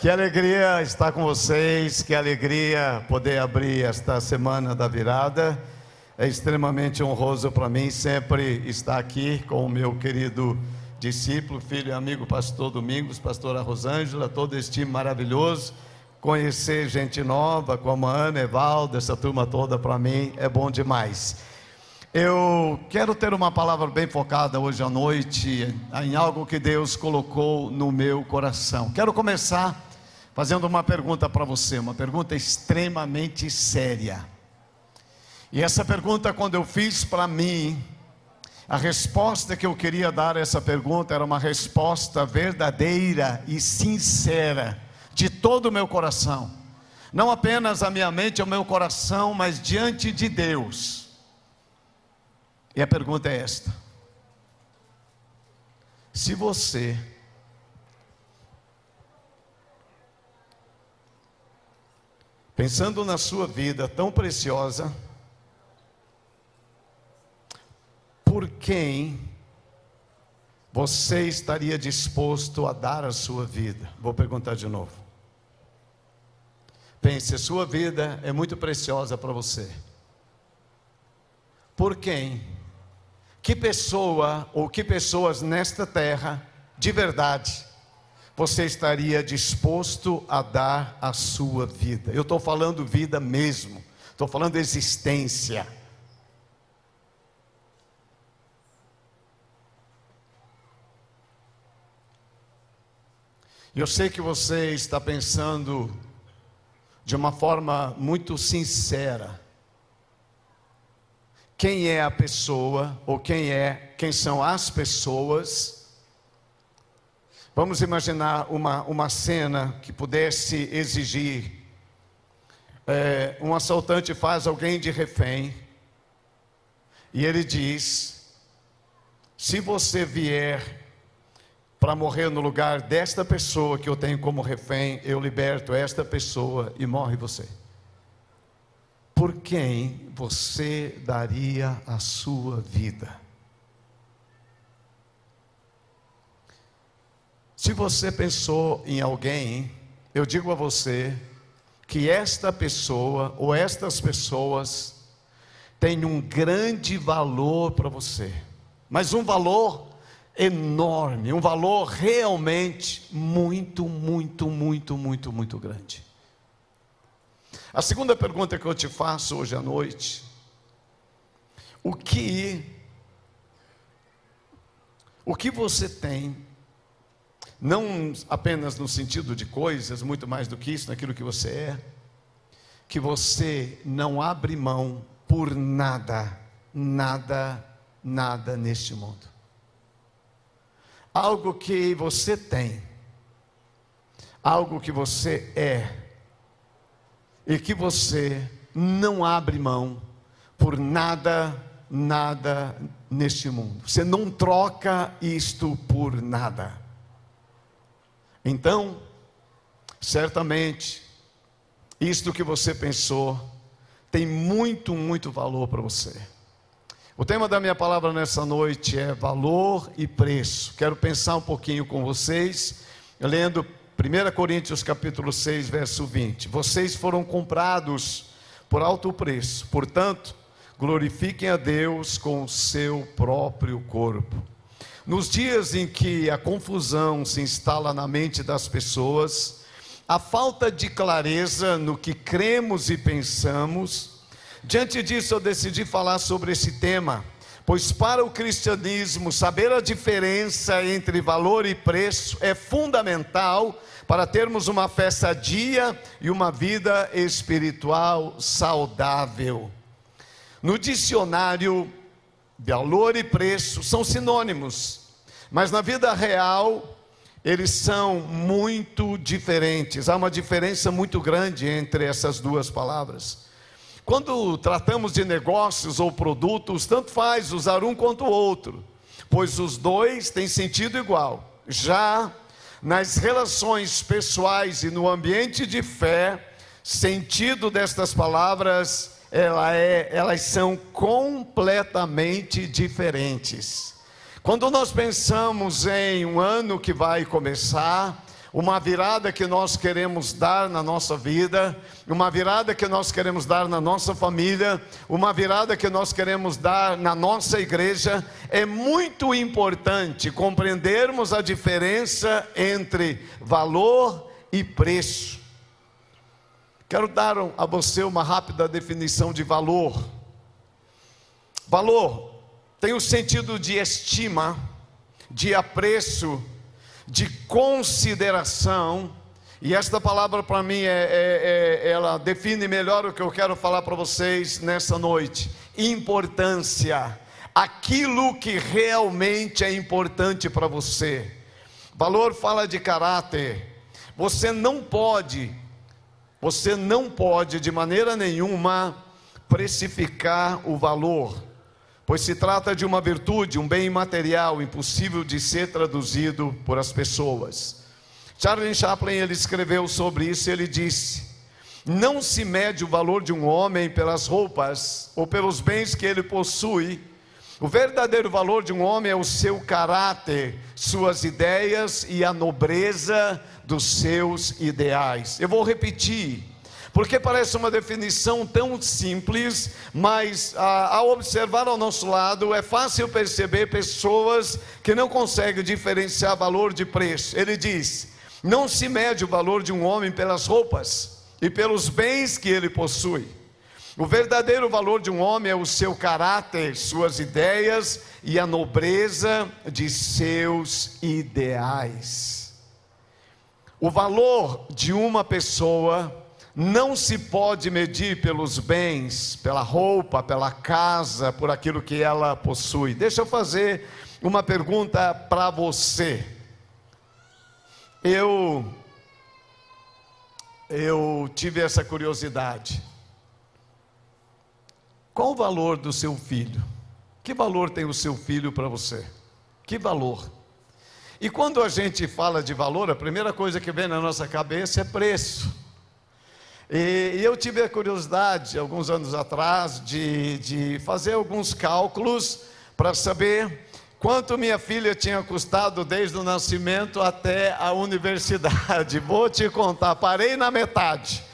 Que alegria estar com vocês, que alegria poder abrir esta semana da virada. É extremamente honroso para mim sempre estar aqui com o meu querido discípulo, filho e amigo pastor Domingos, pastora Rosângela, todo este time maravilhoso. Conhecer gente nova como a Ana, Evaldo, essa turma toda para mim é bom demais. Eu quero ter uma palavra bem focada hoje à noite em algo que Deus colocou no meu coração. Quero começar fazendo uma pergunta para você, uma pergunta extremamente séria. E essa pergunta, quando eu fiz para mim, a resposta que eu queria dar a essa pergunta era uma resposta verdadeira e sincera, de todo o meu coração. Não apenas a minha mente, o meu coração, mas diante de Deus. E a pergunta é esta: se você Pensando na sua vida tão preciosa, por quem você estaria disposto a dar a sua vida? Vou perguntar de novo. Pense, a sua vida é muito preciosa para você. Por quem? Que pessoa ou que pessoas nesta terra, de verdade, você estaria disposto a dar a sua vida? Eu estou falando vida mesmo, estou falando existência. Eu sei que você está pensando de uma forma muito sincera. Quem é a pessoa ou quem é, quem são as pessoas Vamos imaginar uma, uma cena que pudesse exigir: é, um assaltante faz alguém de refém, e ele diz: se você vier para morrer no lugar desta pessoa que eu tenho como refém, eu liberto esta pessoa e morre você. Por quem você daria a sua vida? Se você pensou em alguém, eu digo a você que esta pessoa ou estas pessoas têm um grande valor para você, mas um valor enorme, um valor realmente muito, muito, muito, muito, muito grande. A segunda pergunta que eu te faço hoje à noite: o que o que você tem não apenas no sentido de coisas, muito mais do que isso, naquilo que você é, que você não abre mão por nada, nada, nada neste mundo. Algo que você tem, algo que você é, e que você não abre mão por nada, nada neste mundo. Você não troca isto por nada. Então, certamente, isto que você pensou tem muito, muito valor para você. O tema da minha palavra nessa noite é valor e preço. Quero pensar um pouquinho com vocês, lendo 1 Coríntios capítulo 6, verso 20. Vocês foram comprados por alto preço, portanto, glorifiquem a Deus com o seu próprio corpo. Nos dias em que a confusão se instala na mente das pessoas, a falta de clareza no que cremos e pensamos, diante disso eu decidi falar sobre esse tema, pois para o cristianismo saber a diferença entre valor e preço é fundamental para termos uma fé sadia e uma vida espiritual saudável. No dicionário, valor e preço são sinônimos. Mas na vida real, eles são muito diferentes. Há uma diferença muito grande entre essas duas palavras. Quando tratamos de negócios ou produtos, tanto faz usar um quanto o outro, pois os dois têm sentido igual. Já nas relações pessoais e no ambiente de fé, sentido destas palavras, ela é, elas são completamente diferentes. Quando nós pensamos em um ano que vai começar, uma virada que nós queremos dar na nossa vida, uma virada que nós queremos dar na nossa família, uma virada que nós queremos dar na nossa igreja, é muito importante compreendermos a diferença entre valor e preço. Quero dar a você uma rápida definição de valor. Valor tem o sentido de estima, de apreço, de consideração, e esta palavra para mim é, é, é, ela define melhor o que eu quero falar para vocês nessa noite: importância, aquilo que realmente é importante para você. Valor fala de caráter. Você não pode, você não pode de maneira nenhuma precificar o valor pois se trata de uma virtude, um bem imaterial, impossível de ser traduzido por as pessoas. Charles Chaplin ele escreveu sobre isso, ele disse: Não se mede o valor de um homem pelas roupas ou pelos bens que ele possui. O verdadeiro valor de um homem é o seu caráter, suas ideias e a nobreza dos seus ideais. Eu vou repetir. Porque parece uma definição tão simples, mas ah, ao observar ao nosso lado é fácil perceber pessoas que não conseguem diferenciar valor de preço. Ele diz: não se mede o valor de um homem pelas roupas e pelos bens que ele possui. O verdadeiro valor de um homem é o seu caráter, suas ideias e a nobreza de seus ideais. O valor de uma pessoa não se pode medir pelos bens, pela roupa, pela casa, por aquilo que ela possui. Deixa eu fazer uma pergunta para você. Eu eu tive essa curiosidade. Qual o valor do seu filho? Que valor tem o seu filho para você? Que valor? E quando a gente fala de valor, a primeira coisa que vem na nossa cabeça é preço. E, e eu tive a curiosidade, alguns anos atrás, de, de fazer alguns cálculos para saber quanto minha filha tinha custado desde o nascimento até a universidade. Vou te contar, parei na metade.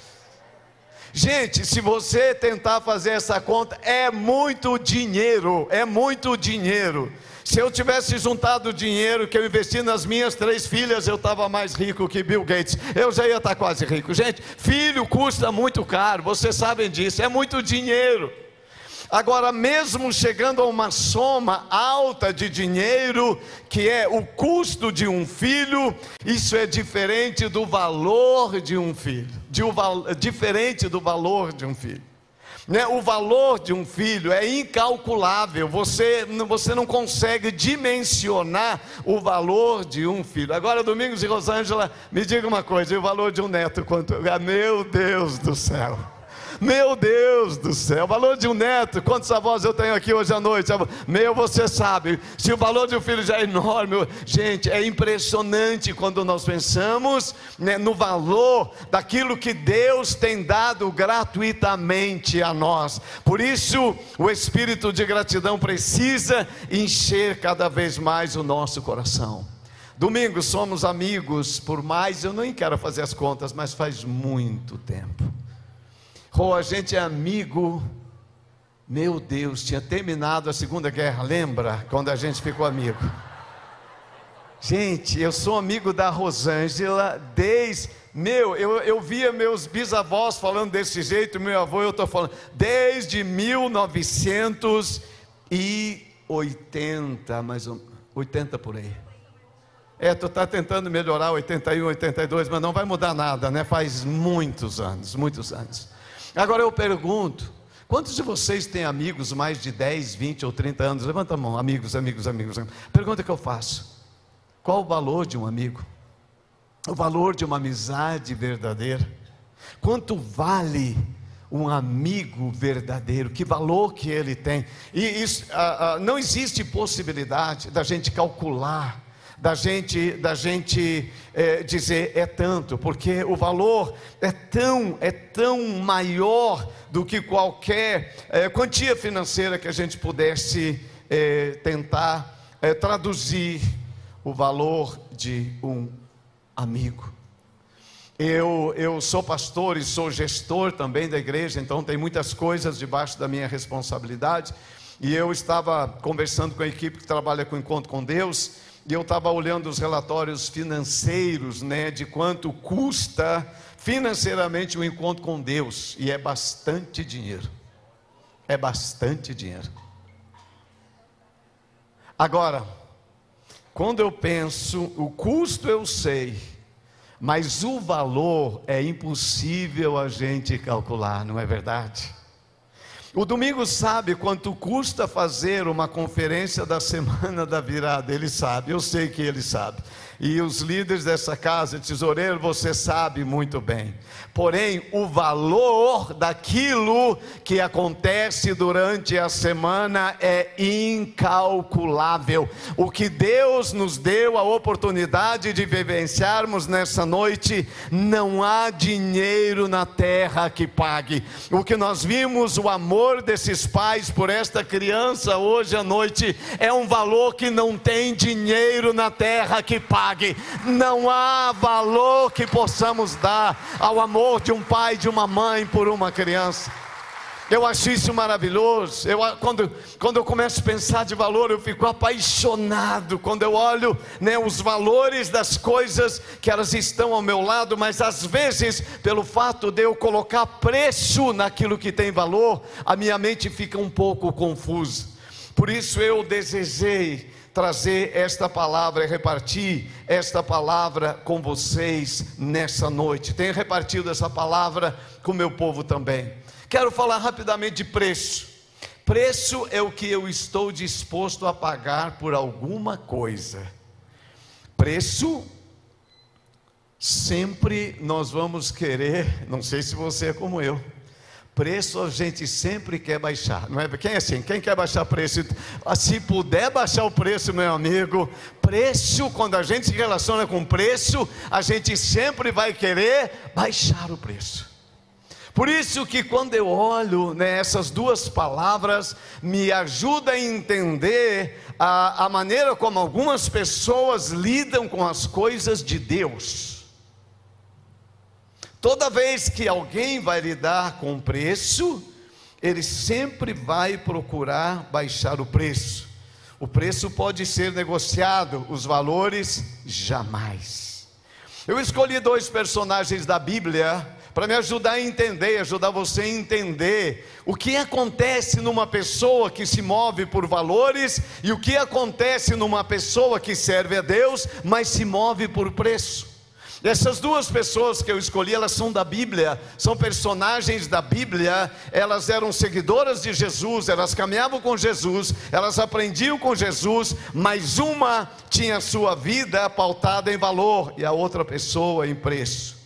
Gente, se você tentar fazer essa conta, é muito dinheiro, é muito dinheiro. Se eu tivesse juntado o dinheiro que eu investi nas minhas três filhas, eu estava mais rico que Bill Gates. Eu já ia estar quase rico. Gente, filho custa muito caro, vocês sabem disso, é muito dinheiro. Agora, mesmo chegando a uma soma alta de dinheiro, que é o custo de um filho, isso é diferente do valor de um filho, um, diferente do valor de um filho. Né? O valor de um filho é incalculável, você, você não consegue dimensionar o valor de um filho. Agora, Domingos e Rosângela, me diga uma coisa: e o valor de um neto? Quanto? Ah, meu Deus do céu! Meu Deus do céu, o valor de um neto, quantos avós eu tenho aqui hoje à noite? Meu, você sabe, se o valor de um filho já é enorme, gente, é impressionante quando nós pensamos né, no valor daquilo que Deus tem dado gratuitamente a nós. Por isso, o espírito de gratidão precisa encher cada vez mais o nosso coração. Domingo somos amigos, por mais eu nem quero fazer as contas, mas faz muito tempo. Ou a gente é amigo. Meu Deus, tinha terminado a Segunda Guerra, lembra? Quando a gente ficou amigo. Gente, eu sou amigo da Rosângela desde. Meu, eu, eu via meus bisavós falando desse jeito, meu avô, eu estou falando, desde 1980, mais ou 80 por aí. É, tu está tentando melhorar 81, 82, mas não vai mudar nada, né? Faz muitos anos, muitos anos. Agora eu pergunto: quantos de vocês têm amigos mais de 10, 20 ou 30 anos? Levanta a mão, amigos, amigos, amigos. Pergunta que eu faço: qual o valor de um amigo? O valor de uma amizade verdadeira? Quanto vale um amigo verdadeiro? Que valor que ele tem? E isso, ah, ah, não existe possibilidade da gente calcular da gente, da gente é, dizer é tanto, porque o valor é tão, é tão maior do que qualquer é, quantia financeira que a gente pudesse é, tentar traduzir o valor de um amigo. Eu, eu sou pastor e sou gestor também da igreja, então tem muitas coisas debaixo da minha responsabilidade. E eu estava conversando com a equipe que trabalha com Encontro com Deus, e eu estava olhando os relatórios financeiros, né, de quanto custa financeiramente o encontro com Deus, e é bastante dinheiro. É bastante dinheiro. Agora, quando eu penso, o custo eu sei, mas o valor é impossível a gente calcular, não é verdade? O domingo sabe quanto custa fazer uma conferência da semana da virada, ele sabe, eu sei que ele sabe e os líderes dessa casa, tesoureiro, você sabe muito bem. Porém, o valor daquilo que acontece durante a semana é incalculável. O que Deus nos deu a oportunidade de vivenciarmos nessa noite, não há dinheiro na terra que pague. O que nós vimos, o amor desses pais por esta criança hoje à noite, é um valor que não tem dinheiro na terra que pague pague. Não há valor que possamos dar ao amor de um pai, de uma mãe por uma criança. Eu acho isso maravilhoso. Eu, quando, quando eu começo a pensar de valor, eu fico apaixonado. Quando eu olho né, os valores das coisas que elas estão ao meu lado, mas às vezes, pelo fato de eu colocar preço naquilo que tem valor, a minha mente fica um pouco confusa. Por isso eu desejei trazer esta palavra e repartir esta palavra com vocês nessa noite. Tenho repartido essa palavra com meu povo também. Quero falar rapidamente de preço. Preço é o que eu estou disposto a pagar por alguma coisa. Preço sempre nós vamos querer, não sei se você é como eu, Preço a gente sempre quer baixar, não é? Quem é assim? Quem quer baixar preço? Se puder baixar o preço, meu amigo, preço, quando a gente se relaciona com preço, a gente sempre vai querer baixar o preço. Por isso que quando eu olho né, essas duas palavras, me ajuda a entender a, a maneira como algumas pessoas lidam com as coisas de Deus. Toda vez que alguém vai lidar com preço, ele sempre vai procurar baixar o preço. O preço pode ser negociado, os valores jamais. Eu escolhi dois personagens da Bíblia para me ajudar a entender, ajudar você a entender o que acontece numa pessoa que se move por valores e o que acontece numa pessoa que serve a Deus, mas se move por preço. Essas duas pessoas que eu escolhi, elas são da Bíblia, são personagens da Bíblia, elas eram seguidoras de Jesus, elas caminhavam com Jesus, elas aprendiam com Jesus, mas uma tinha sua vida pautada em valor e a outra pessoa em preço.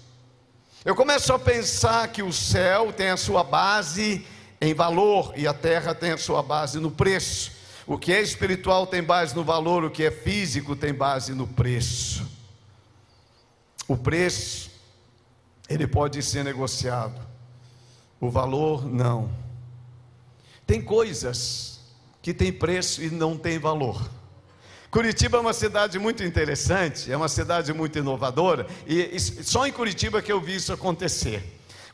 Eu começo a pensar que o céu tem a sua base em valor e a terra tem a sua base no preço. O que é espiritual tem base no valor, o que é físico tem base no preço. O preço, ele pode ser negociado, o valor, não. Tem coisas que têm preço e não têm valor. Curitiba é uma cidade muito interessante, é uma cidade muito inovadora, e só em Curitiba que eu vi isso acontecer.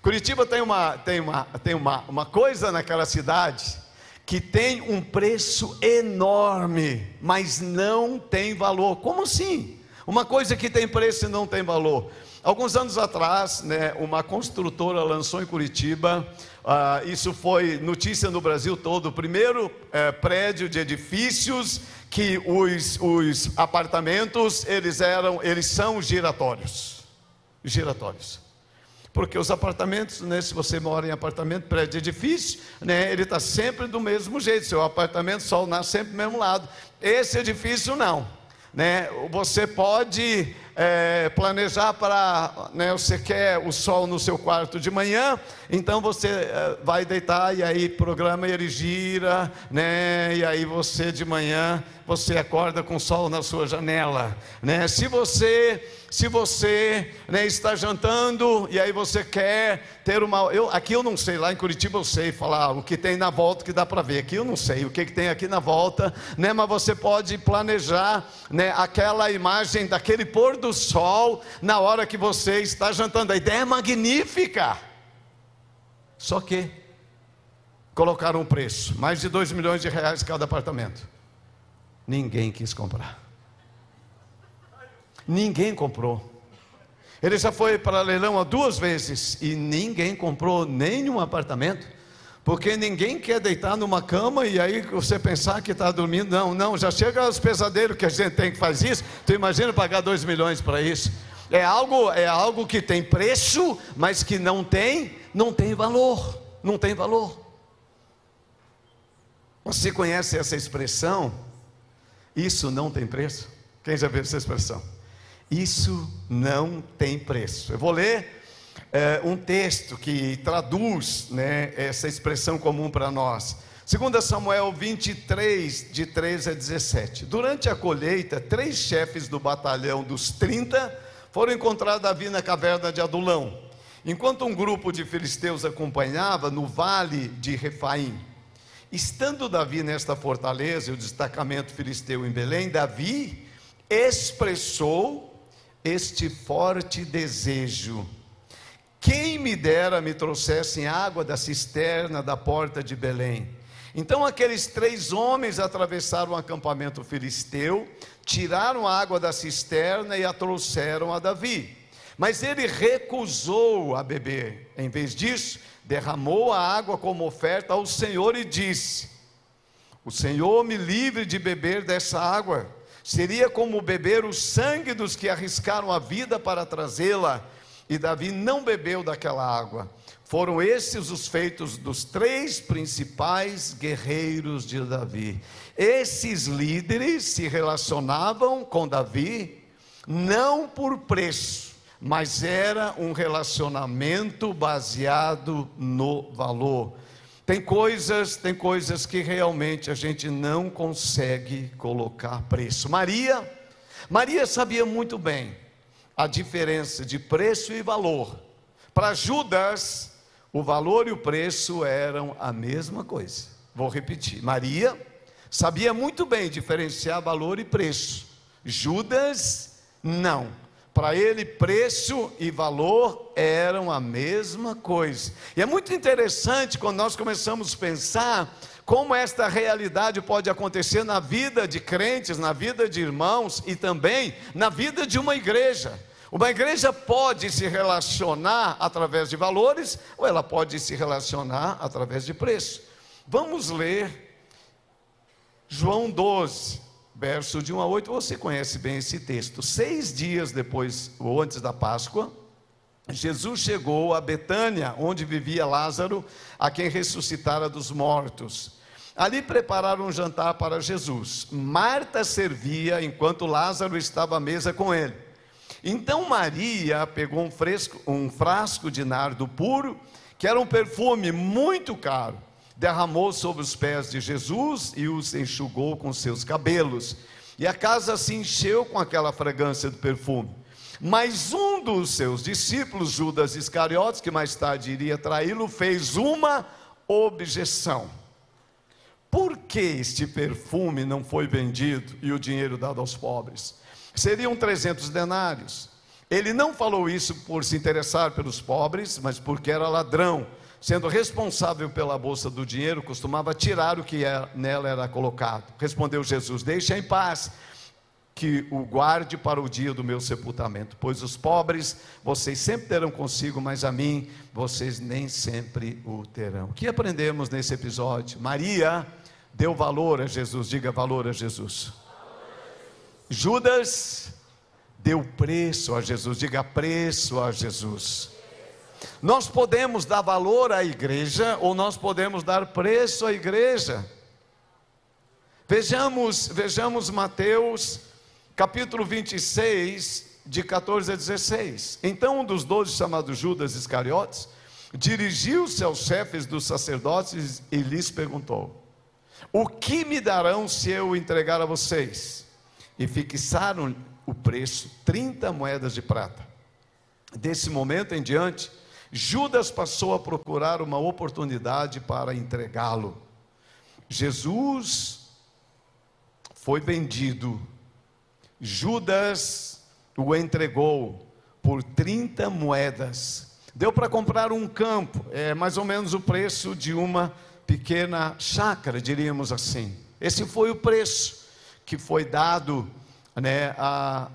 Curitiba tem uma, tem uma, tem uma, uma coisa naquela cidade que tem um preço enorme, mas não tem valor. Como assim? Uma coisa que tem preço e não tem valor. Alguns anos atrás, né, uma construtora lançou em Curitiba, uh, isso foi notícia no Brasil todo, o primeiro uh, prédio de edifícios que os, os apartamentos eles eram, eles são giratórios, giratórios. Porque os apartamentos, né, se você mora em apartamento, prédio, edifício, né, ele está sempre do mesmo jeito. Seu apartamento, sol nasce sempre do mesmo lado. Esse edifício não né? Você pode é, planejar para, né, você quer o sol no seu quarto de manhã, então você é, vai deitar e aí programa ele gira, né? E aí você de manhã você acorda com sol na sua janela, né? Se você se você né, está jantando e aí você quer ter uma. Eu, aqui eu não sei, lá em Curitiba eu sei falar o que tem na volta que dá para ver. Aqui eu não sei o que, que tem aqui na volta, né, mas você pode planejar né, aquela imagem daquele pôr do do sol na hora que você está jantando. A ideia é magnífica. Só que colocaram um preço, mais de 2 milhões de reais cada apartamento. Ninguém quis comprar. Ninguém comprou. Ele já foi para leilão duas vezes e ninguém comprou nenhum apartamento, porque ninguém quer deitar numa cama e aí você pensar que está dormindo. Não, não, já chega os pesadelos que a gente tem que fazer isso. Tu imagina pagar dois milhões para isso? É algo, é algo que tem preço, mas que não tem, não tem valor, não tem valor. Você conhece essa expressão? Isso não tem preço? Quem já viu essa expressão? Isso não tem preço. Eu vou ler é, um texto que traduz né, essa expressão comum para nós. 2 Samuel 23, de 13 a 17. Durante a colheita, três chefes do batalhão dos 30 foram encontrar Davi na caverna de Adulão, enquanto um grupo de filisteus acompanhava no vale de Refaim. Estando Davi nesta fortaleza e o destacamento filisteu em Belém, Davi expressou este forte desejo. Quem me dera me trouxessem água da cisterna da porta de Belém. Então aqueles três homens atravessaram o acampamento filisteu, tiraram a água da cisterna e a trouxeram a Davi. Mas ele recusou a beber. Em vez disso, derramou a água como oferta ao Senhor e disse: O Senhor me livre de beber dessa água Seria como beber o sangue dos que arriscaram a vida para trazê-la. E Davi não bebeu daquela água. Foram esses os feitos dos três principais guerreiros de Davi. Esses líderes se relacionavam com Davi não por preço, mas era um relacionamento baseado no valor. Tem coisas, tem coisas que realmente a gente não consegue colocar preço. Maria, Maria sabia muito bem a diferença de preço e valor. Para Judas, o valor e o preço eram a mesma coisa. Vou repetir. Maria sabia muito bem diferenciar valor e preço. Judas não. Para ele, preço e valor eram a mesma coisa. E é muito interessante quando nós começamos a pensar como esta realidade pode acontecer na vida de crentes, na vida de irmãos e também na vida de uma igreja. Uma igreja pode se relacionar através de valores ou ela pode se relacionar através de preço. Vamos ler João 12, verso de 1 a 8, você conhece bem esse texto. Seis dias depois, ou antes da Páscoa, Jesus chegou a Betânia, onde vivia Lázaro, a quem ressuscitara dos mortos. Ali prepararam um jantar para Jesus. Marta servia enquanto Lázaro estava à mesa com ele. Então Maria pegou um, fresco, um frasco de nardo puro, que era um perfume muito caro derramou sobre os pés de Jesus e os enxugou com seus cabelos. E a casa se encheu com aquela fragrância do perfume. Mas um dos seus discípulos, Judas Iscariotes, que mais tarde iria traí-lo, fez uma objeção. Por que este perfume não foi vendido e o dinheiro dado aos pobres? Seriam 300 denários. Ele não falou isso por se interessar pelos pobres, mas porque era ladrão sendo responsável pela bolsa do dinheiro, costumava tirar o que é, nela era colocado. Respondeu Jesus: Deixa em paz, que o guarde para o dia do meu sepultamento, pois os pobres vocês sempre terão consigo, mas a mim vocês nem sempre o terão. O que aprendemos nesse episódio? Maria deu valor a Jesus, diga valor a Jesus. Judas deu preço a Jesus, diga preço a Jesus. Nós podemos dar valor à igreja ou nós podemos dar preço à igreja. Vejamos, vejamos Mateus capítulo 26, de 14 a 16. Então um dos doze, chamado Judas Iscariotes, dirigiu-se aos chefes dos sacerdotes e lhes perguntou: O que me darão se eu entregar a vocês? E fixaram o preço, 30 moedas de prata. Desse momento em diante, Judas passou a procurar uma oportunidade para entregá-lo. Jesus foi vendido. Judas o entregou por 30 moedas. Deu para comprar um campo, é mais ou menos o preço de uma pequena chácara, diríamos assim. Esse foi o preço que foi dado né, a,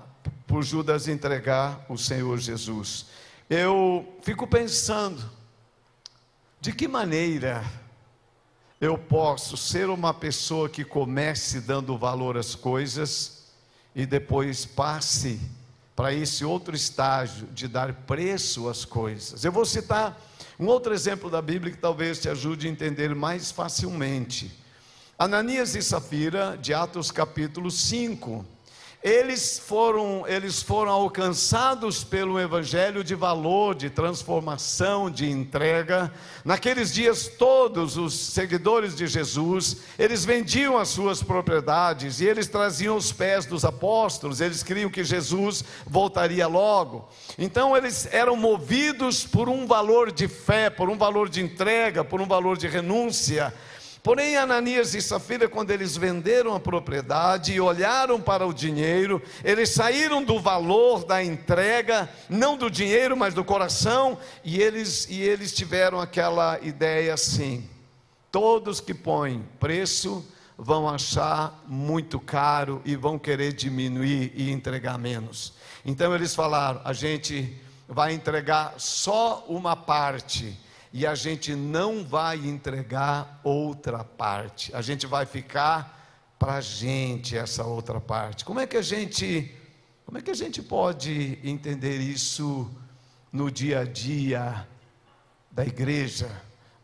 por Judas entregar o Senhor Jesus. Eu fico pensando, de que maneira eu posso ser uma pessoa que comece dando valor às coisas e depois passe para esse outro estágio de dar preço às coisas. Eu vou citar um outro exemplo da Bíblia que talvez te ajude a entender mais facilmente. Ananias e Safira, de Atos capítulo 5 eles foram, eles foram alcançados pelo evangelho de valor, de transformação, de entrega. Naqueles dias todos os seguidores de Jesus, eles vendiam as suas propriedades e eles traziam os pés dos apóstolos. Eles criam que Jesus voltaria logo. Então eles eram movidos por um valor de fé, por um valor de entrega, por um valor de renúncia. Porém, Ananias e Safira, quando eles venderam a propriedade e olharam para o dinheiro, eles saíram do valor da entrega, não do dinheiro, mas do coração, e eles, e eles tiveram aquela ideia assim: todos que põem preço vão achar muito caro e vão querer diminuir e entregar menos. Então eles falaram: a gente vai entregar só uma parte e a gente não vai entregar outra parte, a gente vai ficar para a gente essa outra parte. Como é que a gente, como é que a gente pode entender isso no dia a dia da igreja,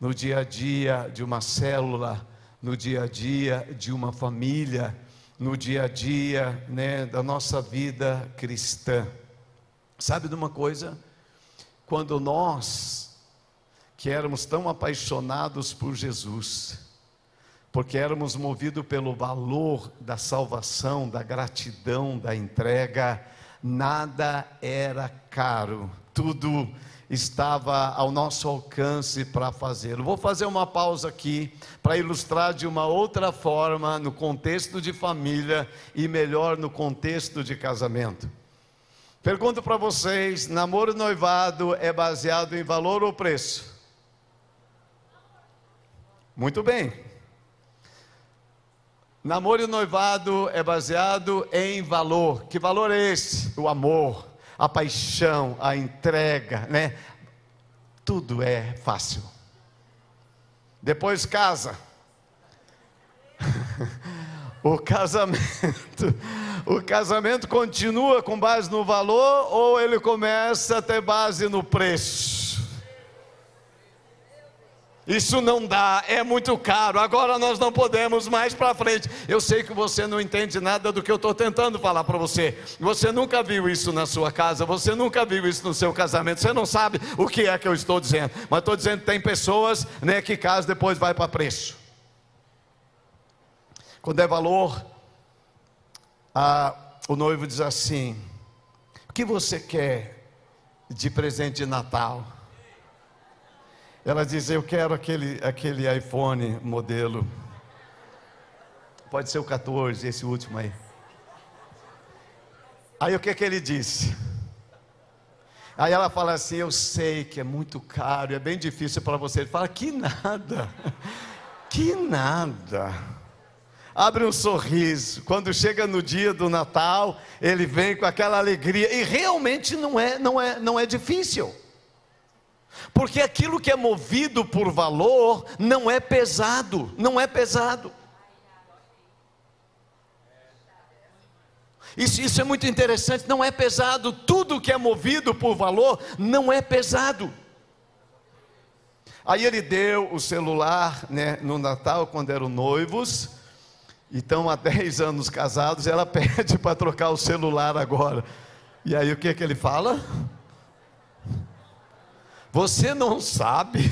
no dia a dia de uma célula, no dia a dia de uma família, no dia a dia né, da nossa vida cristã? Sabe de uma coisa? Quando nós que éramos tão apaixonados por Jesus, porque éramos movidos pelo valor da salvação, da gratidão, da entrega, nada era caro, tudo estava ao nosso alcance para fazê-lo. Vou fazer uma pausa aqui para ilustrar de uma outra forma, no contexto de família e melhor no contexto de casamento. Pergunto para vocês: namoro noivado é baseado em valor ou preço? Muito bem. Namoro e noivado é baseado em valor. Que valor é esse? O amor, a paixão, a entrega, né? Tudo é fácil. Depois casa. o casamento, o casamento continua com base no valor ou ele começa a ter base no preço? Isso não dá, é muito caro. Agora nós não podemos mais para frente. Eu sei que você não entende nada do que eu estou tentando falar para você. Você nunca viu isso na sua casa, você nunca viu isso no seu casamento. Você não sabe o que é que eu estou dizendo. Mas estou dizendo que tem pessoas né, que casa depois vai para preço. Quando é valor, a, o noivo diz assim: O que você quer de presente de Natal? Ela diz: Eu quero aquele, aquele iPhone modelo. Pode ser o 14, esse último aí. Aí o que, que ele disse? Aí ela fala assim: Eu sei que é muito caro, é bem difícil para você. Ele fala: Que nada, que nada. Abre um sorriso. Quando chega no dia do Natal, ele vem com aquela alegria. E realmente não é, não é, não é difícil. Porque aquilo que é movido por valor não é pesado, não é pesado. Isso, isso, é muito interessante, não é pesado, tudo que é movido por valor não é pesado. Aí ele deu o celular né, no Natal, quando eram noivos, então há 10 anos casados, ela pede para trocar o celular agora. E aí o que, que ele fala? Você não sabe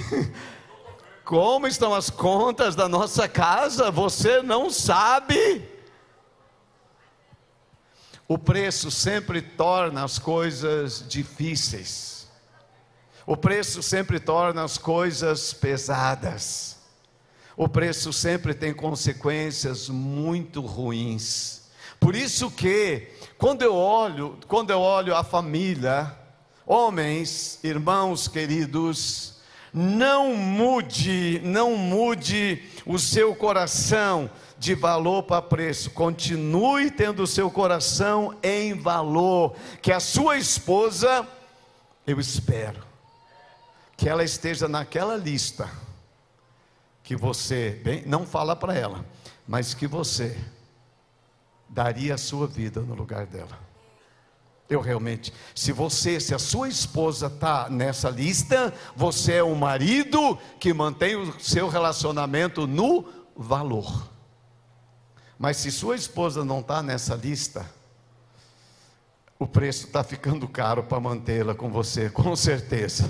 como estão as contas da nossa casa? Você não sabe? O preço sempre torna as coisas difíceis. O preço sempre torna as coisas pesadas. O preço sempre tem consequências muito ruins. Por isso que quando eu olho, quando eu olho a família, homens, irmãos queridos, não mude, não mude o seu coração de valor para preço. Continue tendo o seu coração em valor. Que a sua esposa, eu espero, que ela esteja naquela lista que você, bem, não fala para ela, mas que você daria a sua vida no lugar dela. Eu realmente, se você, se a sua esposa está nessa lista, você é um marido que mantém o seu relacionamento no valor. Mas se sua esposa não está nessa lista, o preço está ficando caro para mantê-la com você, com certeza.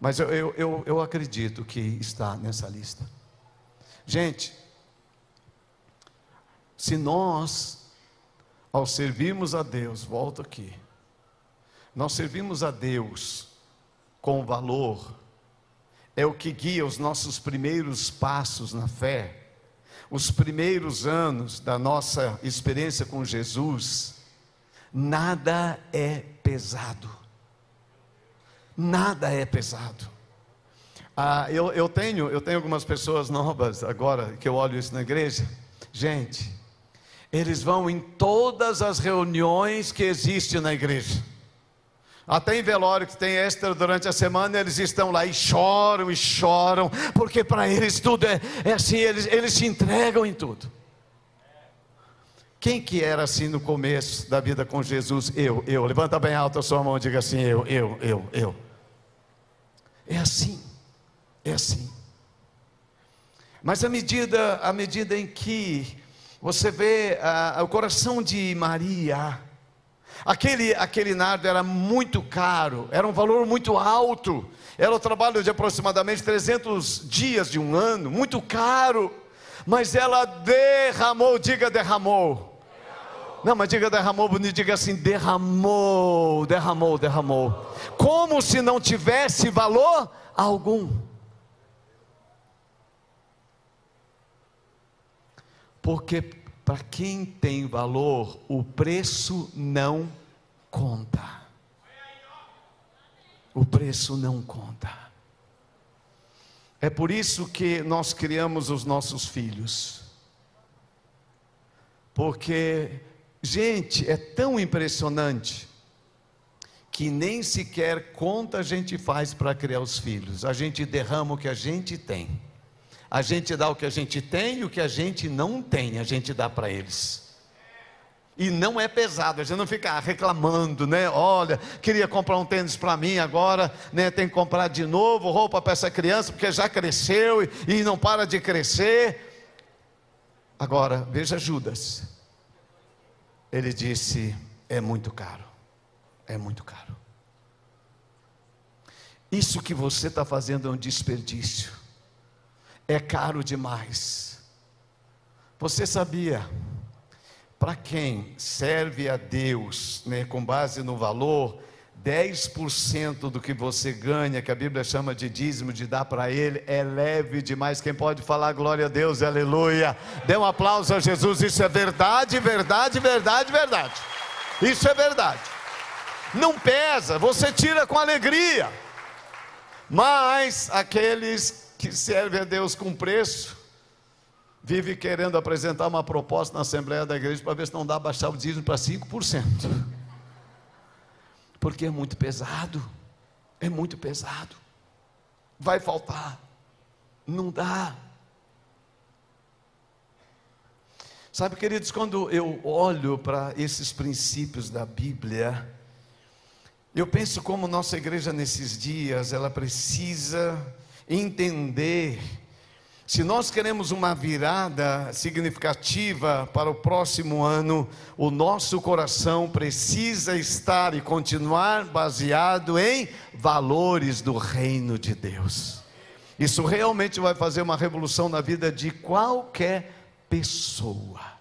Mas eu, eu, eu, eu acredito que está nessa lista. Gente, se nós, ao servirmos a Deus, volto aqui, nós servimos a Deus com valor, é o que guia os nossos primeiros passos na fé os primeiros anos da nossa experiência com Jesus, nada é pesado. Nada é pesado. Ah, eu, eu, tenho, eu tenho algumas pessoas novas agora que eu olho isso na igreja. Gente, eles vão em todas as reuniões que existem na igreja. Até em velório que tem extra durante a semana, eles estão lá e choram e choram, porque para eles tudo é, é assim, eles, eles se entregam em tudo. Quem que era assim no começo da vida com Jesus? Eu, eu. Levanta bem alto a sua mão e diga assim: eu, eu, eu, eu. É assim, é assim. Mas à medida, à medida em que você vê ah, o coração de Maria, Aquele, aquele nardo era muito caro, era um valor muito alto, era o trabalho de aproximadamente 300 dias de um ano, muito caro, mas ela derramou, diga derramou. derramou. Não, mas diga derramou, bonito, diga assim: derramou, derramou, derramou. Como se não tivesse valor algum. Porque para quem tem valor, o preço não conta. O preço não conta. É por isso que nós criamos os nossos filhos. Porque, gente, é tão impressionante que nem sequer conta a gente faz para criar os filhos. A gente derrama o que a gente tem. A gente dá o que a gente tem e o que a gente não tem, a gente dá para eles. E não é pesado, a gente não fica reclamando, né? Olha, queria comprar um tênis para mim agora, né? Tem que comprar de novo roupa para essa criança, porque já cresceu e, e não para de crescer. Agora, veja Judas. Ele disse: é muito caro, é muito caro. Isso que você está fazendo é um desperdício é caro demais. Você sabia? Para quem serve a Deus, né, com base no valor, 10% do que você ganha, que a Bíblia chama de dízimo, de dar para Ele, é leve demais. Quem pode falar glória a Deus, aleluia. Dê um aplauso a Jesus, isso é verdade, verdade, verdade, verdade. Isso é verdade. Não pesa, você tira com alegria. Mas aqueles que serve a Deus com preço, vive querendo apresentar uma proposta na Assembleia da Igreja para ver se não dá baixar o dízimo para 5%. Porque é muito pesado, é muito pesado. Vai faltar, não dá. Sabe, queridos, quando eu olho para esses princípios da Bíblia, eu penso como nossa igreja nesses dias, ela precisa entender. Se nós queremos uma virada significativa para o próximo ano, o nosso coração precisa estar e continuar baseado em valores do reino de Deus. Isso realmente vai fazer uma revolução na vida de qualquer pessoa.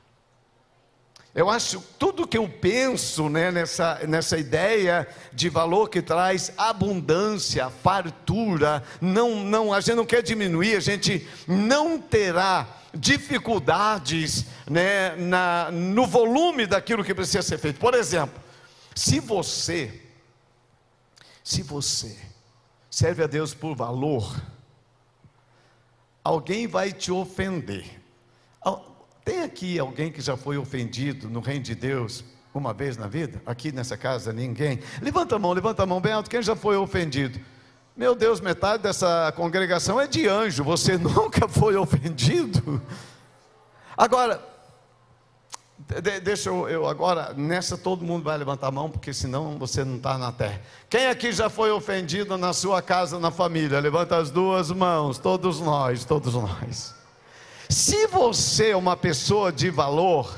Eu acho tudo que eu penso né, nessa, nessa ideia de valor que traz abundância, fartura, não, não, a gente não quer diminuir, a gente não terá dificuldades né, na, no volume daquilo que precisa ser feito. Por exemplo, se você, se você serve a Deus por valor, alguém vai te ofender. Tem aqui alguém que já foi ofendido no reino de Deus uma vez na vida? Aqui nessa casa, ninguém? Levanta a mão, levanta a mão bem alto. Quem já foi ofendido? Meu Deus, metade dessa congregação é de anjo. Você nunca foi ofendido? Agora, deixa eu, eu, agora, nessa todo mundo vai levantar a mão, porque senão você não está na terra. Quem aqui já foi ofendido na sua casa, na família? Levanta as duas mãos, todos nós, todos nós. Se você é uma pessoa de valor,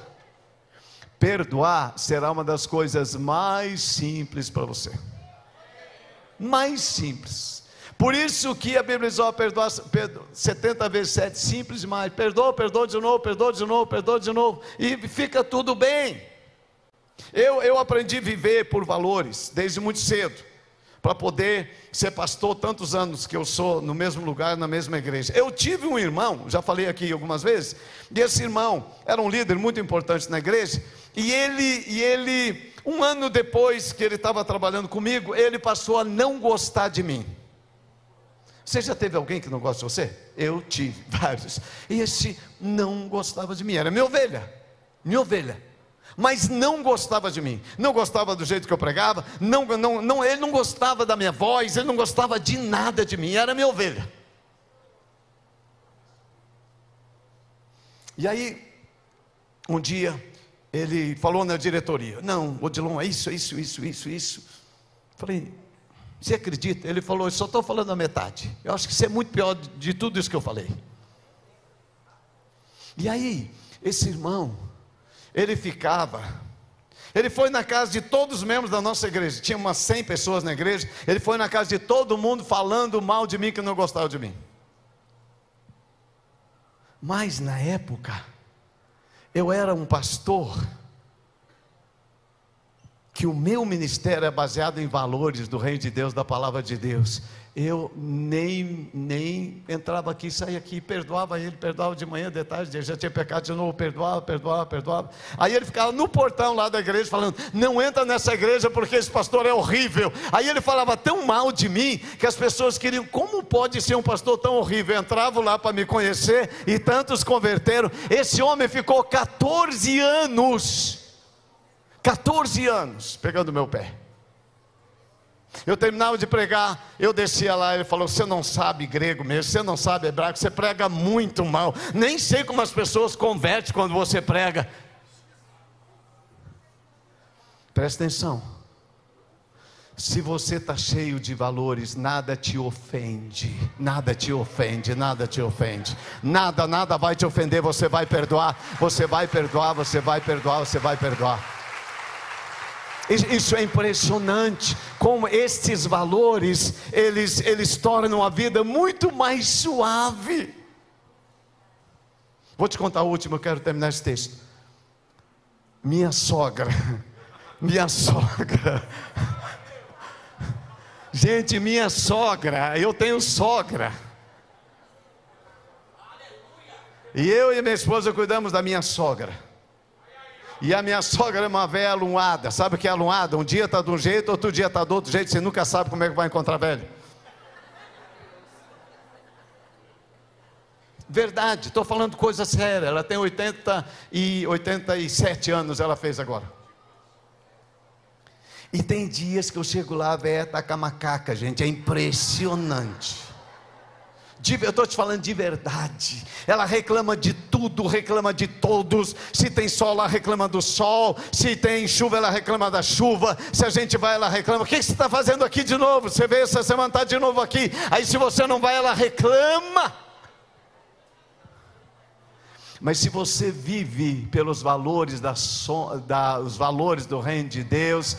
perdoar será uma das coisas mais simples para você. Mais simples. Por isso que a Bíblia diz, ó, perdoa, perdoa 70 vezes 7, simples demais. Perdoa, perdoa de novo, perdoa de novo, perdoa de novo. E fica tudo bem. Eu, eu aprendi a viver por valores desde muito cedo para poder ser pastor tantos anos que eu sou no mesmo lugar, na mesma igreja. Eu tive um irmão, já falei aqui algumas vezes, e esse irmão era um líder muito importante na igreja, e ele, e ele um ano depois que ele estava trabalhando comigo, ele passou a não gostar de mim. Você já teve alguém que não gosta de você? Eu tive vários. E esse não gostava de mim, era minha ovelha, minha ovelha mas não gostava de mim, não gostava do jeito que eu pregava, não, não, não, ele não gostava da minha voz, ele não gostava de nada de mim, era minha ovelha. E aí, um dia, ele falou na diretoria: Não, Odilon, é isso, é isso, isso, isso, isso. Falei, você acredita? Ele falou: Eu só estou falando a metade. Eu acho que isso é muito pior de, de tudo isso que eu falei. E aí, esse irmão, ele ficava. Ele foi na casa de todos os membros da nossa igreja, tinha umas 100 pessoas na igreja. Ele foi na casa de todo mundo falando mal de mim, que não gostava de mim. Mas na época, eu era um pastor, que o meu ministério é baseado em valores do Reino de Deus, da palavra de Deus eu nem, nem entrava aqui, saía aqui, perdoava ele, perdoava de manhã, de tarde, ele já tinha pecado de novo, perdoava, perdoava, perdoava. Aí ele ficava no portão lá da igreja falando: Não entra nessa igreja porque esse pastor é horrível. Aí ele falava tão mal de mim que as pessoas queriam: Como pode ser um pastor tão horrível? Entravam lá para me conhecer e tantos converteram. Esse homem ficou 14 anos, 14 anos pegando meu pé. Eu terminava de pregar, eu descia lá, ele falou: Você não sabe grego mesmo, você não sabe hebraico, você prega muito mal. Nem sei como as pessoas convertem quando você prega. Presta atenção. Se você está cheio de valores, nada te ofende, nada te ofende, nada te ofende, nada, nada vai te ofender. Você vai perdoar, você vai perdoar, você vai perdoar, você vai perdoar. Isso é impressionante, como estes valores, eles, eles tornam a vida muito mais suave. Vou te contar o último, eu quero terminar esse texto. Minha sogra, minha sogra. Gente, minha sogra, eu tenho sogra. E eu e minha esposa cuidamos da minha sogra. E a minha sogra é uma velha alunhada. Sabe o que é alunhada? Um dia está de um jeito, outro dia está do outro jeito. Você nunca sabe como é que vai encontrar velho. Verdade, estou falando coisa séria. Ela tem 80 e 87 anos, ela fez agora. E tem dias que eu chego lá, a velha está com a macaca, gente. É impressionante eu estou te falando de verdade. Ela reclama de tudo, reclama de todos. Se tem sol, ela reclama do sol. Se tem chuva, ela reclama da chuva. Se a gente vai, ela reclama. O que você está fazendo aqui de novo? Você veio essa semana, está de novo aqui. Aí se você não vai, ela reclama. Mas se você vive pelos valores, da, da, os valores do reino de Deus,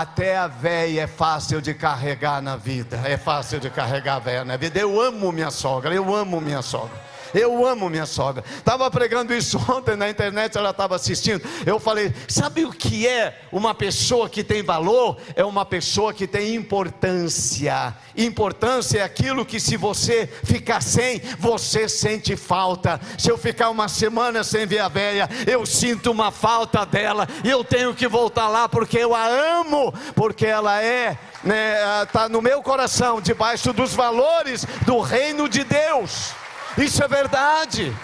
até a véia é fácil de carregar na vida. É fácil de carregar a véia na vida. Eu amo minha sogra, eu amo minha sogra. Eu amo minha sogra. Estava pregando isso ontem na internet, ela estava assistindo. Eu falei: sabe o que é uma pessoa que tem valor? É uma pessoa que tem importância. Importância é aquilo que se você ficar sem, você sente falta. Se eu ficar uma semana sem ver a velha, eu sinto uma falta dela. E eu tenho que voltar lá porque eu a amo, porque ela é né, tá no meu coração, debaixo dos valores do reino de Deus. Isso é verdade.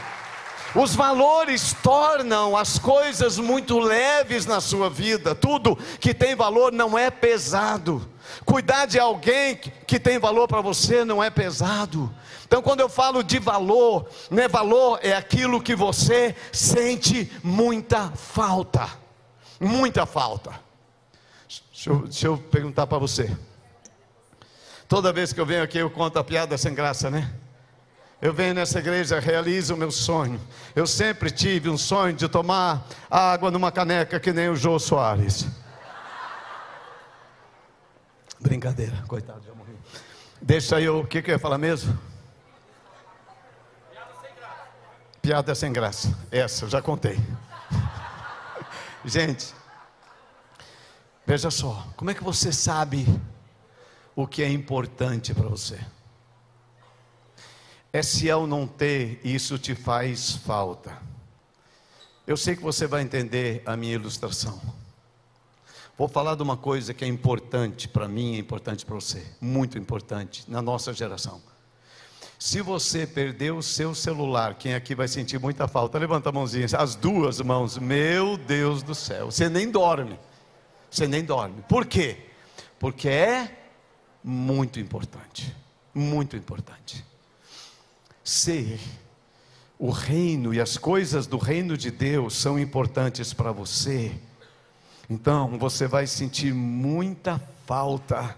Os valores tornam as coisas muito leves na sua vida. Tudo que tem valor não é pesado. Cuidar de alguém que tem valor para você não é pesado. Então, quando eu falo de valor, né, valor é aquilo que você sente muita falta. Muita falta. Deixa eu, deixa eu perguntar para você. Toda vez que eu venho aqui, eu conto a piada sem graça, né? Eu venho nessa igreja, realizo o meu sonho. Eu sempre tive um sonho de tomar água numa caneca que nem o Jô Soares. Brincadeira, coitado, já morri. Deixa eu, o que, que eu ia falar mesmo? Piada sem graça. Piada sem graça. Essa, eu já contei. Gente, Veja só, como é que você sabe o que é importante para você? É se ao não ter, isso te faz falta. Eu sei que você vai entender a minha ilustração. Vou falar de uma coisa que é importante para mim, é importante para você, muito importante na nossa geração. Se você perdeu o seu celular, quem aqui vai sentir muita falta? Levanta a mãozinha, as duas mãos. Meu Deus do céu, você nem dorme você nem dorme. Por quê? Porque é muito importante. Muito importante. Ser o reino e as coisas do reino de Deus são importantes para você. Então você vai sentir muita falta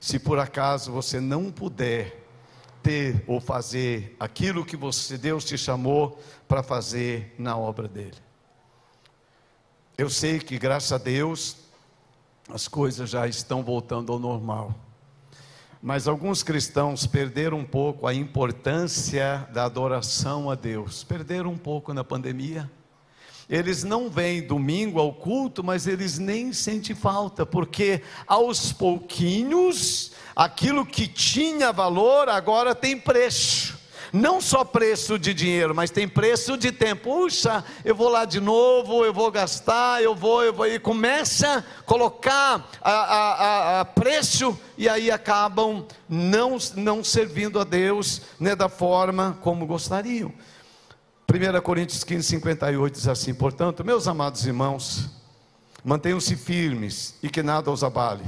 se por acaso você não puder ter ou fazer aquilo que você Deus te chamou para fazer na obra dele. Eu sei que graças a Deus as coisas já estão voltando ao normal. Mas alguns cristãos perderam um pouco a importância da adoração a Deus, perderam um pouco na pandemia. Eles não vêm domingo ao culto, mas eles nem sentem falta, porque aos pouquinhos, aquilo que tinha valor agora tem preço não só preço de dinheiro, mas tem preço de tempo. Puxa, eu vou lá de novo, eu vou gastar, eu vou, eu vou, e começa a colocar a, a, a, preço e aí acabam não, não servindo a Deus né, da forma como gostariam. 1 Coríntios 15, 58 diz assim: Portanto, meus amados irmãos, mantenham-se firmes e que nada os abale.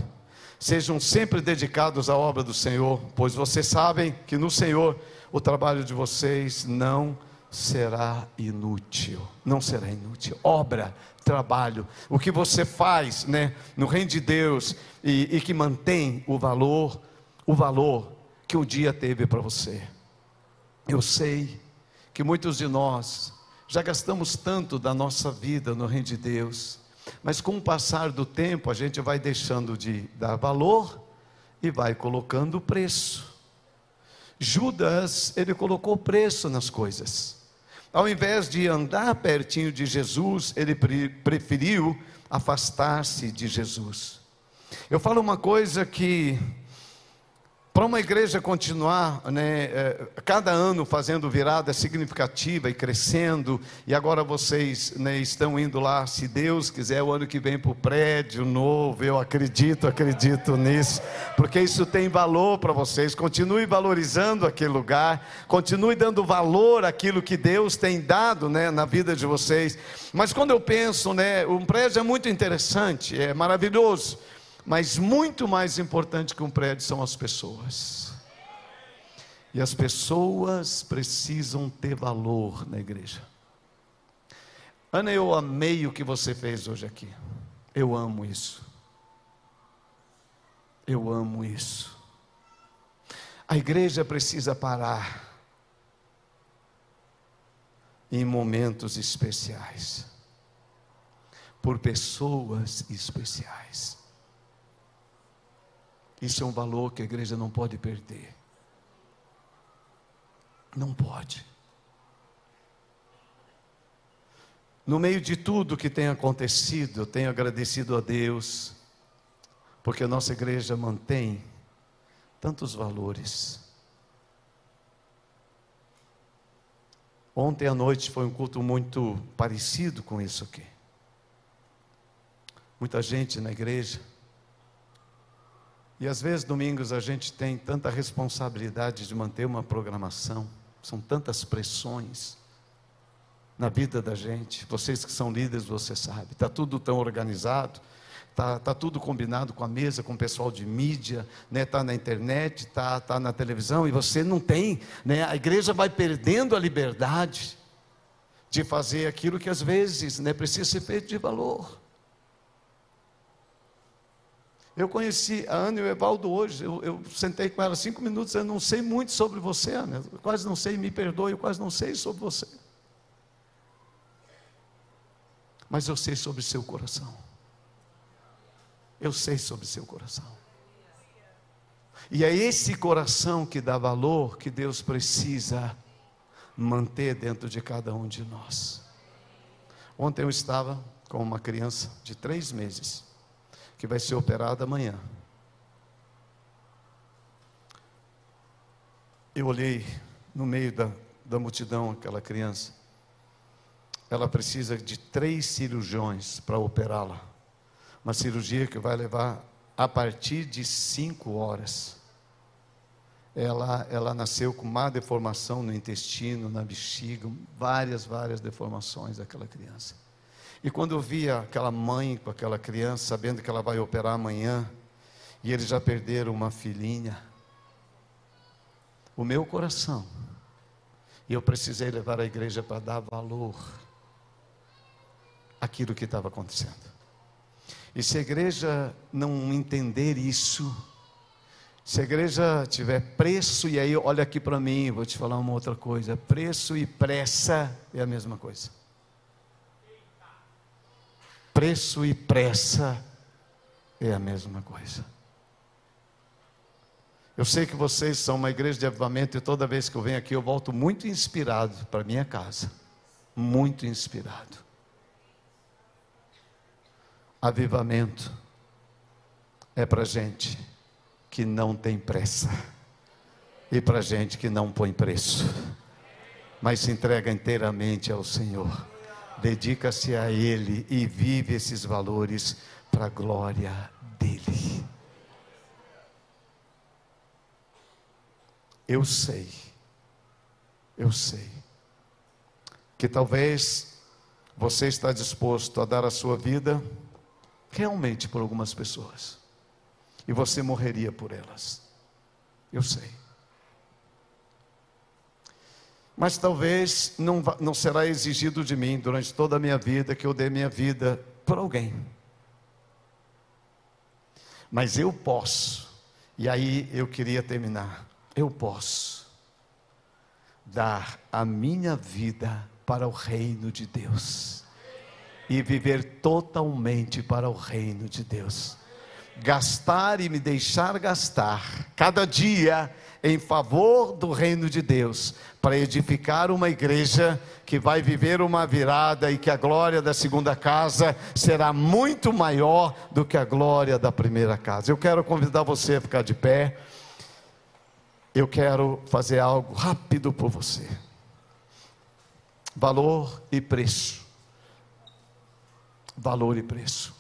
Sejam sempre dedicados à obra do Senhor, pois vocês sabem que no Senhor o trabalho de vocês não será inútil. Não será inútil. Obra, trabalho, o que você faz, né, no reino de Deus e, e que mantém o valor, o valor que o dia teve para você. Eu sei que muitos de nós já gastamos tanto da nossa vida no reino de Deus, mas com o passar do tempo a gente vai deixando de dar valor e vai colocando preço. Judas, ele colocou preço nas coisas. Ao invés de andar pertinho de Jesus, ele preferiu afastar-se de Jesus. Eu falo uma coisa que para uma igreja continuar, né, é, cada ano fazendo virada significativa e crescendo, e agora vocês né, estão indo lá, se Deus quiser, o ano que vem para o prédio novo, eu acredito, acredito nisso, porque isso tem valor para vocês. Continue valorizando aquele lugar, continue dando valor àquilo que Deus tem dado né, na vida de vocês. Mas quando eu penso, né, um prédio é muito interessante, é maravilhoso. Mas muito mais importante que um prédio são as pessoas. E as pessoas precisam ter valor na igreja. Ana, eu amei o que você fez hoje aqui. Eu amo isso. Eu amo isso. A igreja precisa parar em momentos especiais, por pessoas especiais. Isso é um valor que a igreja não pode perder. Não pode. No meio de tudo que tem acontecido, eu tenho agradecido a Deus, porque a nossa igreja mantém tantos valores. Ontem à noite foi um culto muito parecido com isso aqui. Muita gente na igreja. E às vezes, domingos, a gente tem tanta responsabilidade de manter uma programação, são tantas pressões na vida da gente. Vocês que são líderes, você sabe, está tudo tão organizado, está tá tudo combinado com a mesa, com o pessoal de mídia, está né, tá na internet, está tá na televisão, e você não tem, né, a igreja vai perdendo a liberdade de fazer aquilo que às vezes né, precisa ser feito de valor. Eu conheci a Ana e o Evaldo hoje, eu, eu, sentei com ela cinco minutos, eu não sei muito sobre você, Ana, eu quase não sei, me perdoe, eu quase não sei sobre você mas eu sei sobre seu coração. Eu sei sobre seu coração. E é esse coração que dá valor que Deus precisa manter dentro de cada um de nós. Ontem eu estava com uma criança de três meses, que vai ser operada amanhã. Eu olhei no meio da, da multidão aquela criança ela precisa de três cirurgiões para operá-la. Uma cirurgia que vai levar a partir de cinco horas. Ela, ela nasceu com má deformação no intestino, na bexiga, várias, várias deformações daquela criança. E quando eu via aquela mãe com aquela criança, sabendo que ela vai operar amanhã, e eles já perderam uma filhinha, o meu coração, e eu precisei levar a igreja para dar valor aquilo que estava acontecendo. E se a igreja não entender isso, se a igreja tiver preço, e aí olha aqui para mim, vou te falar uma outra coisa: preço e pressa é a mesma coisa. Preço e pressa é a mesma coisa. Eu sei que vocês são uma igreja de avivamento e toda vez que eu venho aqui eu volto muito inspirado para minha casa. Muito inspirado avivamento é para gente que não tem pressa e para gente que não põe preço, mas se entrega inteiramente ao Senhor, dedica-se a Ele e vive esses valores para a glória dEle. Eu sei, eu sei, que talvez você está disposto a dar a sua vida realmente por algumas pessoas. E você morreria por elas. Eu sei. Mas talvez não, não será exigido de mim durante toda a minha vida que eu dê minha vida por alguém. Mas eu posso, e aí eu queria terminar. Eu posso dar a minha vida para o reino de Deus e viver totalmente para o reino de Deus. Gastar e me deixar gastar cada dia em favor do reino de Deus, para edificar uma igreja que vai viver uma virada e que a glória da segunda casa será muito maior do que a glória da primeira casa. Eu quero convidar você a ficar de pé. Eu quero fazer algo rápido por você. Valor e preço valor e preço.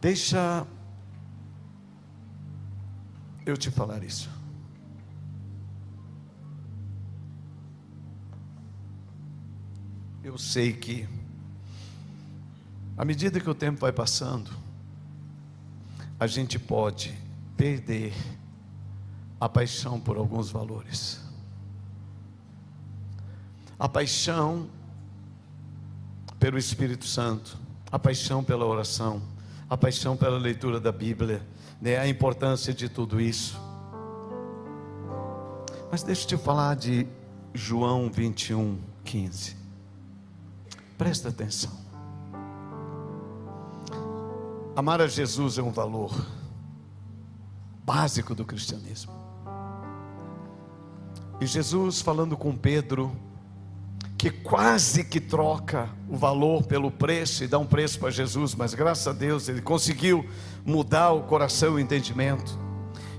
Deixa eu te falar isso. Eu sei que, à medida que o tempo vai passando, a gente pode perder a paixão por alguns valores. A paixão pelo Espírito Santo, a paixão pela oração, a paixão pela leitura da Bíblia, né, a importância de tudo isso. Mas deixa eu te falar de João 21, 15. Presta atenção. Amar a Jesus é um valor básico do cristianismo. E Jesus falando com Pedro, que quase que troca o valor pelo preço e dá um preço para Jesus, mas graças a Deus ele conseguiu mudar o coração e o entendimento.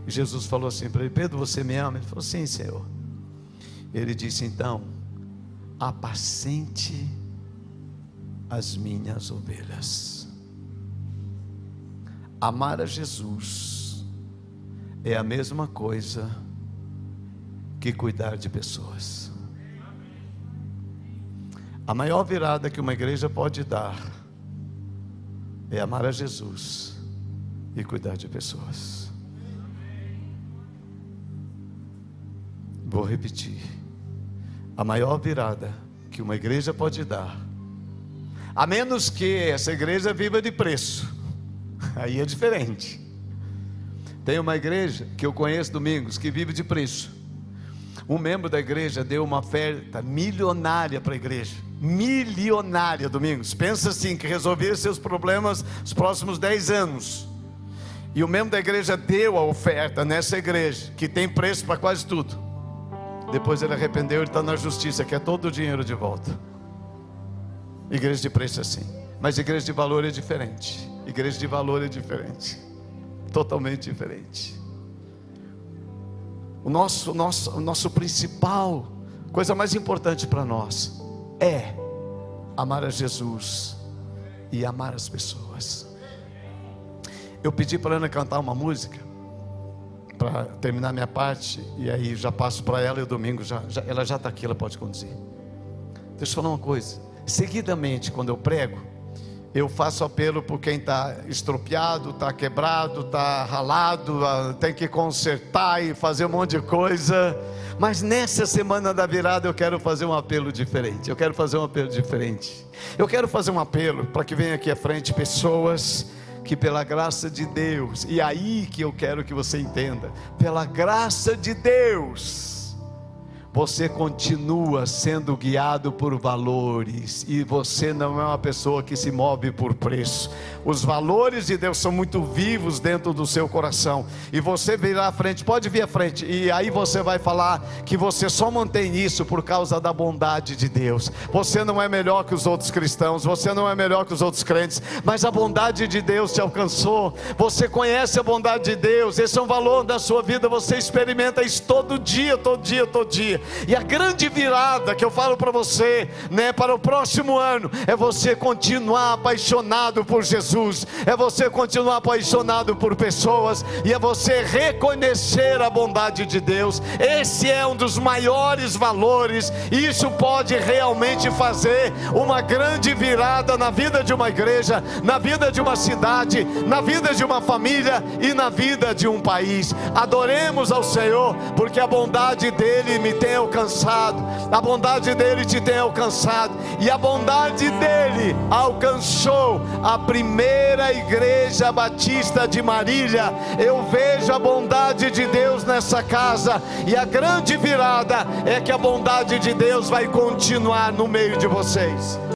E Jesus falou assim para ele: Pedro, você me ama? Ele falou: Sim, Senhor. Ele disse então: Apacente as minhas ovelhas. Amar a Jesus é a mesma coisa que cuidar de pessoas. A maior virada que uma igreja pode dar é amar a Jesus e cuidar de pessoas. Vou repetir. A maior virada que uma igreja pode dar, a menos que essa igreja viva de preço, aí é diferente. Tem uma igreja que eu conheço domingos que vive de preço. Um membro da igreja deu uma oferta milionária para a igreja. Milionária, Domingos. Pensa assim, que resolveria seus problemas nos próximos 10 anos. E o membro da igreja deu a oferta nessa igreja, que tem preço para quase tudo. Depois ele arrependeu, ele está na justiça, quer todo o dinheiro de volta. Igreja de preço é assim. Mas igreja de valor é diferente. Igreja de valor é diferente. Totalmente diferente. O nosso, nosso, o nosso principal, coisa mais importante para nós, é amar a Jesus e amar as pessoas. Eu pedi para Ana cantar uma música para terminar minha parte e aí já passo para ela e o domingo já, já ela já está aqui, ela pode conduzir. Deixa eu falar uma coisa. Seguidamente, quando eu prego, eu faço apelo por quem está estropiado, está quebrado, está ralado, ah, tem que consertar e fazer um monte de coisa. Mas nessa semana da virada eu quero fazer um apelo diferente. Eu quero fazer um apelo diferente. Eu quero fazer um apelo para que venha aqui à frente pessoas que pela graça de Deus, e aí que eu quero que você entenda, pela graça de Deus, você continua sendo guiado por valores e você não é uma pessoa que se move por preço. Os valores de Deus são muito vivos dentro do seu coração e você virá à frente, pode vir à frente e aí você vai falar que você só mantém isso por causa da bondade de Deus. Você não é melhor que os outros cristãos, você não é melhor que os outros crentes, mas a bondade de Deus te alcançou. Você conhece a bondade de Deus, esse é um valor da sua vida, você experimenta isso todo dia, todo dia, todo dia. E a grande virada que eu falo para você, né, para o próximo ano, é você continuar apaixonado por Jesus, é você continuar apaixonado por pessoas e é você reconhecer a bondade de Deus. Esse é um dos maiores valores. Isso pode realmente fazer uma grande virada na vida de uma igreja, na vida de uma cidade, na vida de uma família e na vida de um país. Adoremos ao Senhor, porque a bondade dele me tem alcançado, a bondade dele te tem alcançado, e a bondade dele alcançou a primeira igreja batista de Marília. Eu vejo a bondade de Deus nessa casa, e a grande virada é que a bondade de Deus vai continuar no meio de vocês.